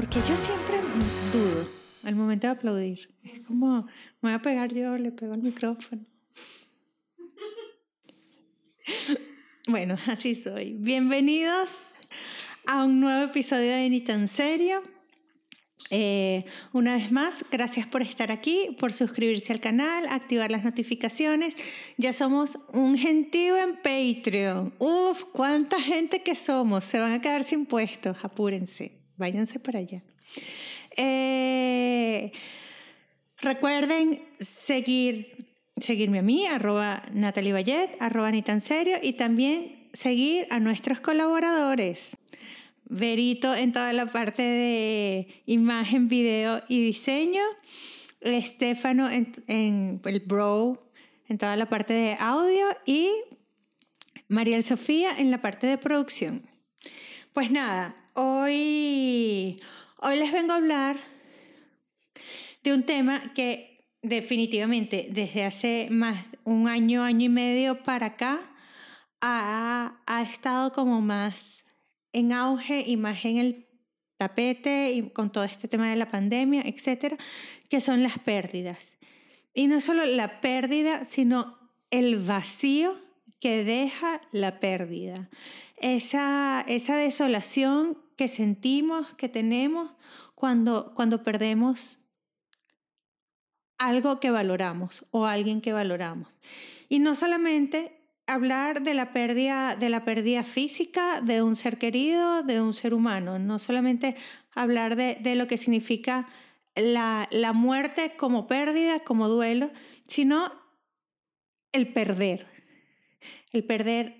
porque yo siempre dudo al momento de aplaudir. Es como, me voy a pegar yo, le pego al micrófono. Bueno, así soy. Bienvenidos a un nuevo episodio de Ni tan serio. Eh, una vez más, gracias por estar aquí, por suscribirse al canal, activar las notificaciones. Ya somos un gentío en Patreon. Uf, cuánta gente que somos. Se van a quedar sin puestos. Apúrense, váyanse para allá. Eh, recuerden seguir, seguirme a mí, arroba Natalie Ballet, arroba ni tan serio, y también seguir a nuestros colaboradores. Verito en toda la parte de imagen, video y diseño. Estefano en, en el Bro en toda la parte de audio y Mariel Sofía en la parte de producción. Pues nada, hoy, hoy les vengo a hablar de un tema que definitivamente desde hace más un año, año y medio para acá ha, ha estado como más en auge y más en el tapete y con todo este tema de la pandemia, etcétera, que son las pérdidas. Y no solo la pérdida, sino el vacío que deja la pérdida. Esa, esa desolación que sentimos, que tenemos cuando, cuando perdemos algo que valoramos o alguien que valoramos. Y no solamente hablar de la pérdida, de la pérdida física de un ser querido, de un ser humano, no solamente hablar de, de lo que significa la, la muerte como pérdida, como duelo, sino el perder, el perder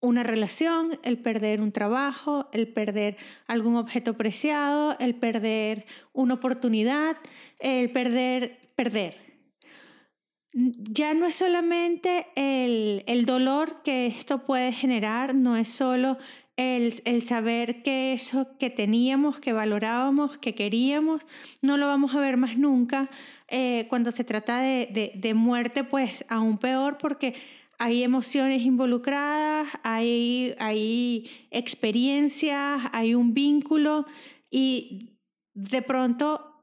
una relación, el perder un trabajo, el perder algún objeto preciado, el perder una oportunidad, el perder, perder ya no es solamente el, el, dolor que esto puede generar, no es solo el, el, saber que eso que teníamos, que valorábamos, que queríamos, no lo vamos a ver más nunca. Eh, cuando se trata de, de, de, muerte, pues aún peor porque hay emociones involucradas, hay, hay experiencias, hay un vínculo y de pronto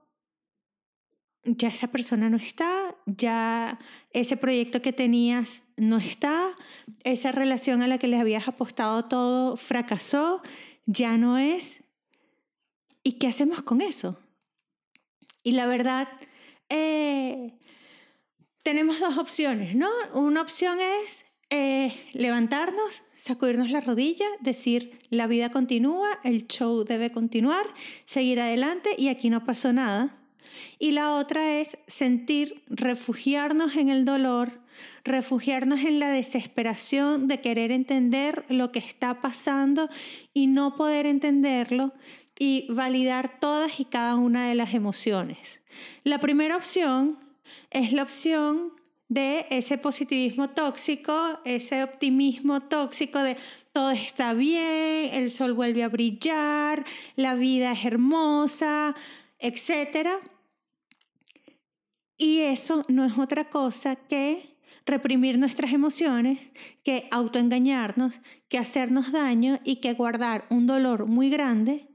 ya esa persona no está, ya ese proyecto que tenías no está, esa relación a la que les habías apostado todo fracasó, ya no es. ¿Y qué hacemos con eso? Y la verdad, eh, tenemos dos opciones, ¿no? Una opción es eh, levantarnos, sacudirnos la rodilla, decir, la vida continúa, el show debe continuar, seguir adelante y aquí no pasó nada y la otra es sentir, refugiarnos en el dolor, refugiarnos en la desesperación de querer entender lo que está pasando y no poder entenderlo y validar todas y cada una de las emociones. La primera opción es la opción de ese positivismo tóxico, ese optimismo tóxico de todo está bien, el sol vuelve a brillar, la vida es hermosa, etcétera. Y eso no es otra cosa que reprimir nuestras emociones, que autoengañarnos, que hacernos daño y que guardar un dolor muy grande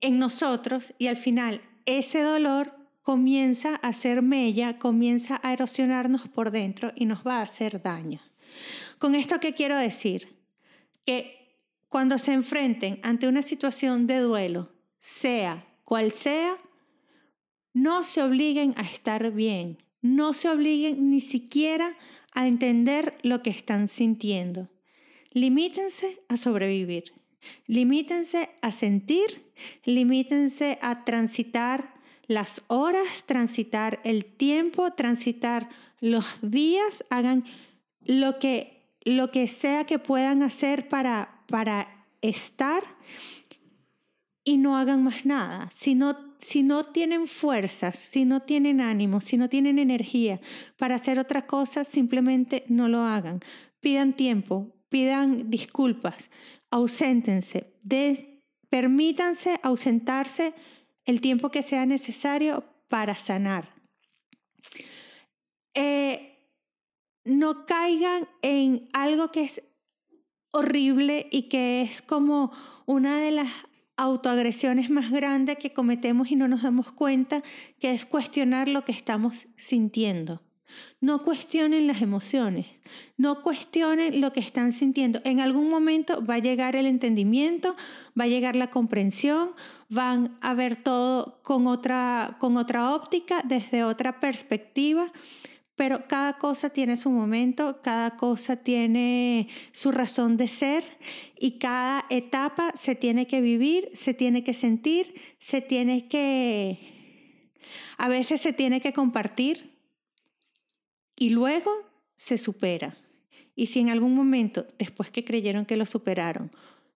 en nosotros y al final ese dolor comienza a ser mella, comienza a erosionarnos por dentro y nos va a hacer daño. Con esto, ¿qué quiero decir? Que cuando se enfrenten ante una situación de duelo, sea cual sea, no se obliguen a estar bien, no se obliguen ni siquiera a entender lo que están sintiendo. Limítense a sobrevivir, limítense a sentir, limítense a transitar las horas, transitar el tiempo, transitar los días, hagan lo que, lo que sea que puedan hacer para, para estar y no hagan más nada. Si no si no tienen fuerzas, si no tienen ánimo, si no tienen energía para hacer otra cosa, simplemente no lo hagan. Pidan tiempo, pidan disculpas, auséntense, permítanse ausentarse el tiempo que sea necesario para sanar. Eh, no caigan en algo que es horrible y que es como una de las autoagresiones más grandes que cometemos y no nos damos cuenta, que es cuestionar lo que estamos sintiendo. No cuestionen las emociones, no cuestionen lo que están sintiendo. En algún momento va a llegar el entendimiento, va a llegar la comprensión, van a ver todo con otra, con otra óptica, desde otra perspectiva, pero cada cosa tiene su momento, cada cosa tiene su razón de ser y cada etapa se tiene que vivir, se tiene que sentir, se tiene que, a veces se tiene que compartir y luego se supera. Y si en algún momento, después que creyeron que lo superaron,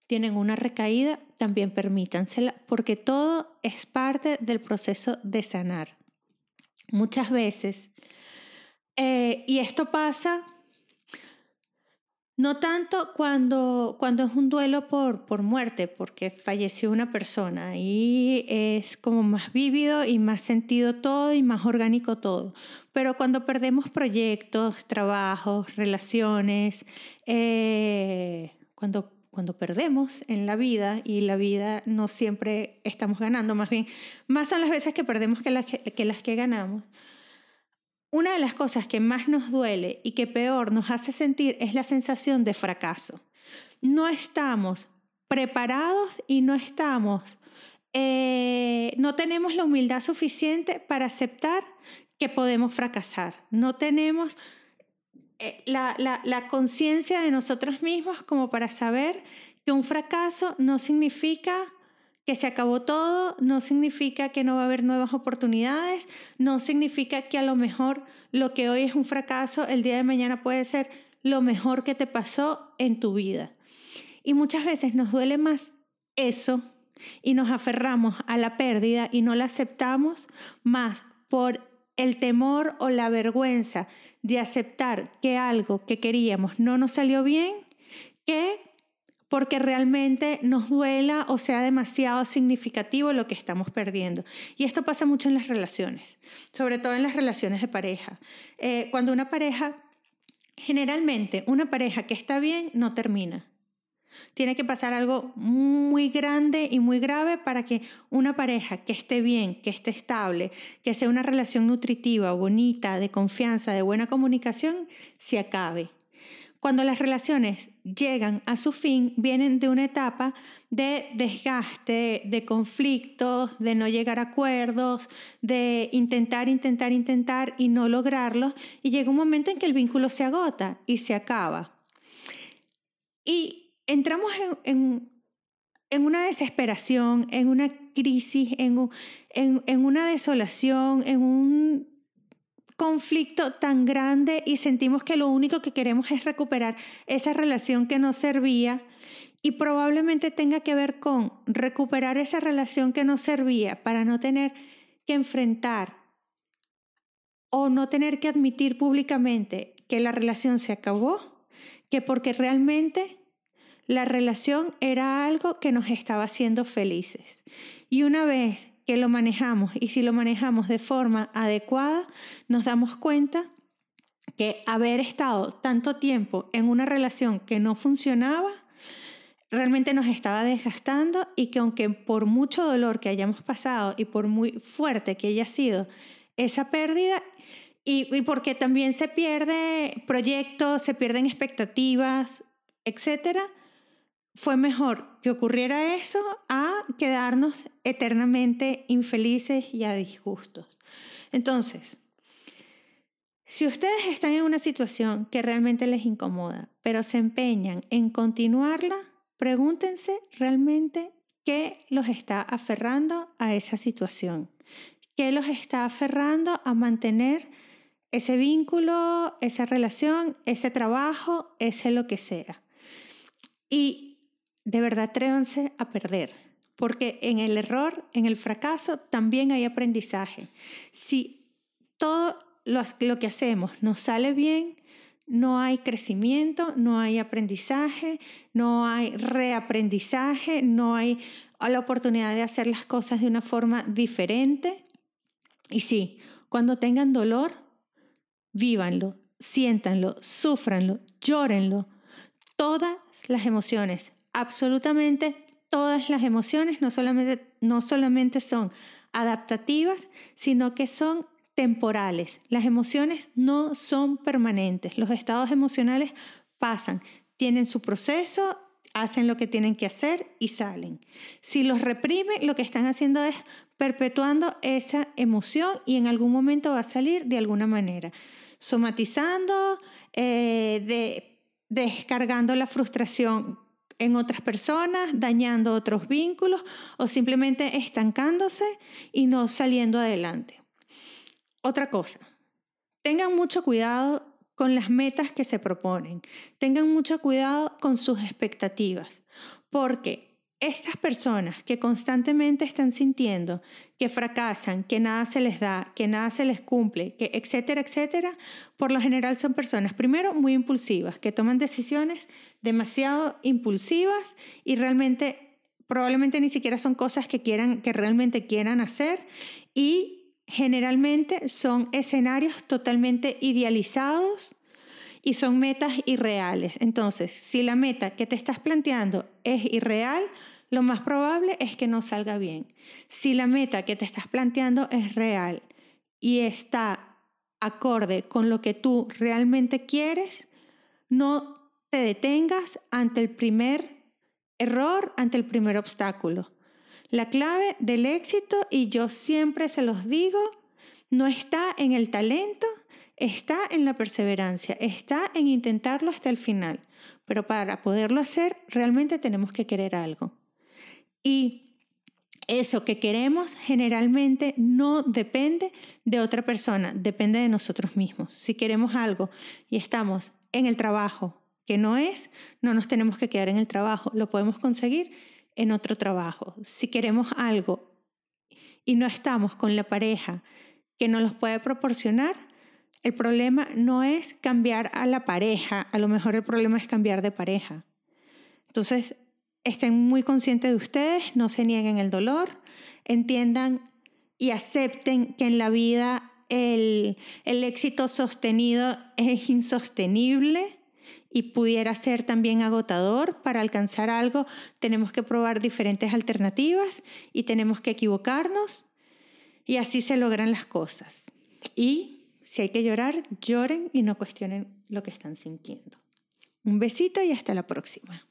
tienen una recaída, también permítansela, porque todo es parte del proceso de sanar. Muchas veces, eh, y esto pasa no tanto cuando, cuando es un duelo por, por muerte, porque falleció una persona y es como más vívido y más sentido todo y más orgánico todo. Pero cuando perdemos proyectos, trabajos, relaciones, eh, cuando, cuando perdemos en la vida y la vida no siempre estamos ganando, más bien, más son las veces que perdemos que las que, las que ganamos una de las cosas que más nos duele y que peor nos hace sentir es la sensación de fracaso. No estamos preparados y no estamos, eh, no tenemos la humildad suficiente para aceptar que podemos fracasar. No tenemos eh, la, la conciencia de nosotros mismos como para saber que un fracaso no significa que se acabó todo no significa que no va a haber nuevas oportunidades, no significa que a lo mejor lo que hoy es un fracaso, el día de mañana puede ser lo mejor que te pasó en tu vida. Y muchas veces nos duele más eso y nos aferramos a la pérdida y no la aceptamos más por el temor o la vergüenza de aceptar que algo que queríamos no nos salió bien que porque realmente nos duela o sea demasiado significativo lo que estamos perdiendo. Y esto pasa mucho en las relaciones, sobre todo en las relaciones de pareja. Eh, cuando una pareja, generalmente una pareja que está bien no termina. Tiene que pasar algo muy grande y muy grave para que una pareja que esté bien, que esté estable, que sea una relación nutritiva, bonita, de confianza, de buena comunicación, se acabe. Cuando las relaciones llegan a su fin, vienen de una etapa de desgaste, de conflictos, de no llegar a acuerdos, de intentar, intentar, intentar y no lograrlo. Y llega un momento en que el vínculo se agota y se acaba. Y entramos en, una desesperación, en una crisis, en, una desolación, en un conflicto tan grande y sentimos que lo único que queremos es recuperar esa relación que nos servía y probablemente tenga que ver con recuperar esa relación que nos servía para no tener que enfrentar o no tener que admitir públicamente que la relación se acabó, que porque realmente la relación era algo que nos estaba haciendo felices. Y una vez que lo manejamos y si lo manejamos de forma adecuada, nos damos cuenta que haber estado tanto tiempo en una relación que no funcionaba, realmente nos estaba desgastando y que aunque por mucho dolor que hayamos pasado y por muy fuerte que haya sido esa pérdida, y, porque también se pierde proyectos, se pierden expectativas, etcétera, fue mejor que ocurriera eso a quedarnos eternamente infelices y a disgustos. Entonces, si ustedes están en una situación que realmente les incomoda, pero se empeñan en continuarla, pregúntense realmente qué los está aferrando a esa situación, qué los está aferrando a mantener ese vínculo, esa relación, ese trabajo, ese lo que sea. Y de verdad atrévanse a perder, porque en el error, en el fracaso, también hay aprendizaje. Si todo lo, que hacemos nos sale bien, no hay crecimiento, no hay aprendizaje, no hay reaprendizaje, no hay la oportunidad de hacer las cosas de una forma diferente. Y sí, cuando tengan dolor, vívanlo, siéntanlo, sufranlo, llórenlo. Todas las emociones absolutamente todas las emociones no solamente, no solamente son adaptativas, sino que son temporales. Las emociones no son permanentes. Los estados emocionales pasan, tienen su proceso, hacen lo que tienen que hacer y salen. Si los reprimen, lo que están haciendo es perpetuando esa emoción y en algún momento va a salir de alguna manera, somatizando, eh, descargando la frustración en otras personas, dañando otros vínculos o simplemente estancándose y no saliendo adelante. Otra cosa, tengan mucho cuidado con las metas que se proponen, tengan mucho cuidado con sus expectativas, porque estas personas que constantemente están sintiendo que fracasan, que nada se les da, que nada se les cumple, que etcétera, etcétera, por lo general son personas, primero, muy impulsivas, que toman decisiones demasiado impulsivas y realmente probablemente ni siquiera son cosas que quieran que realmente quieran hacer y generalmente son escenarios totalmente idealizados y son metas irreales. Entonces, si la meta que te estás planteando es irreal, lo más probable es que no salga bien. Si la meta que te estás planteando es real y está acorde con lo que tú realmente quieres, no te detengas ante el primer error, ante el primer obstáculo. La clave del éxito, y yo siempre se los digo, no está en el talento, está en la perseverancia, está en intentarlo hasta el final. Pero para poderlo hacer, realmente tenemos que querer algo. Y eso que queremos generalmente no depende de otra persona, depende de nosotros mismos. Si queremos algo y estamos en el trabajo que no es, no nos tenemos que quedar en el trabajo, lo podemos conseguir en otro trabajo. Si queremos algo y no estamos con la pareja que nos los puede proporcionar, el problema no es cambiar a la pareja, a lo mejor el problema es cambiar de pareja. Entonces, estén muy conscientes de ustedes, no se nieguen el dolor, entiendan y acepten que en la vida el, el éxito sostenido es insostenible y pudiera ser también agotador. Para alcanzar algo tenemos que probar diferentes alternativas y tenemos que equivocarnos y así se logran las cosas. Y si hay que llorar, lloren y no cuestionen lo que están sintiendo. Un besito y hasta la próxima.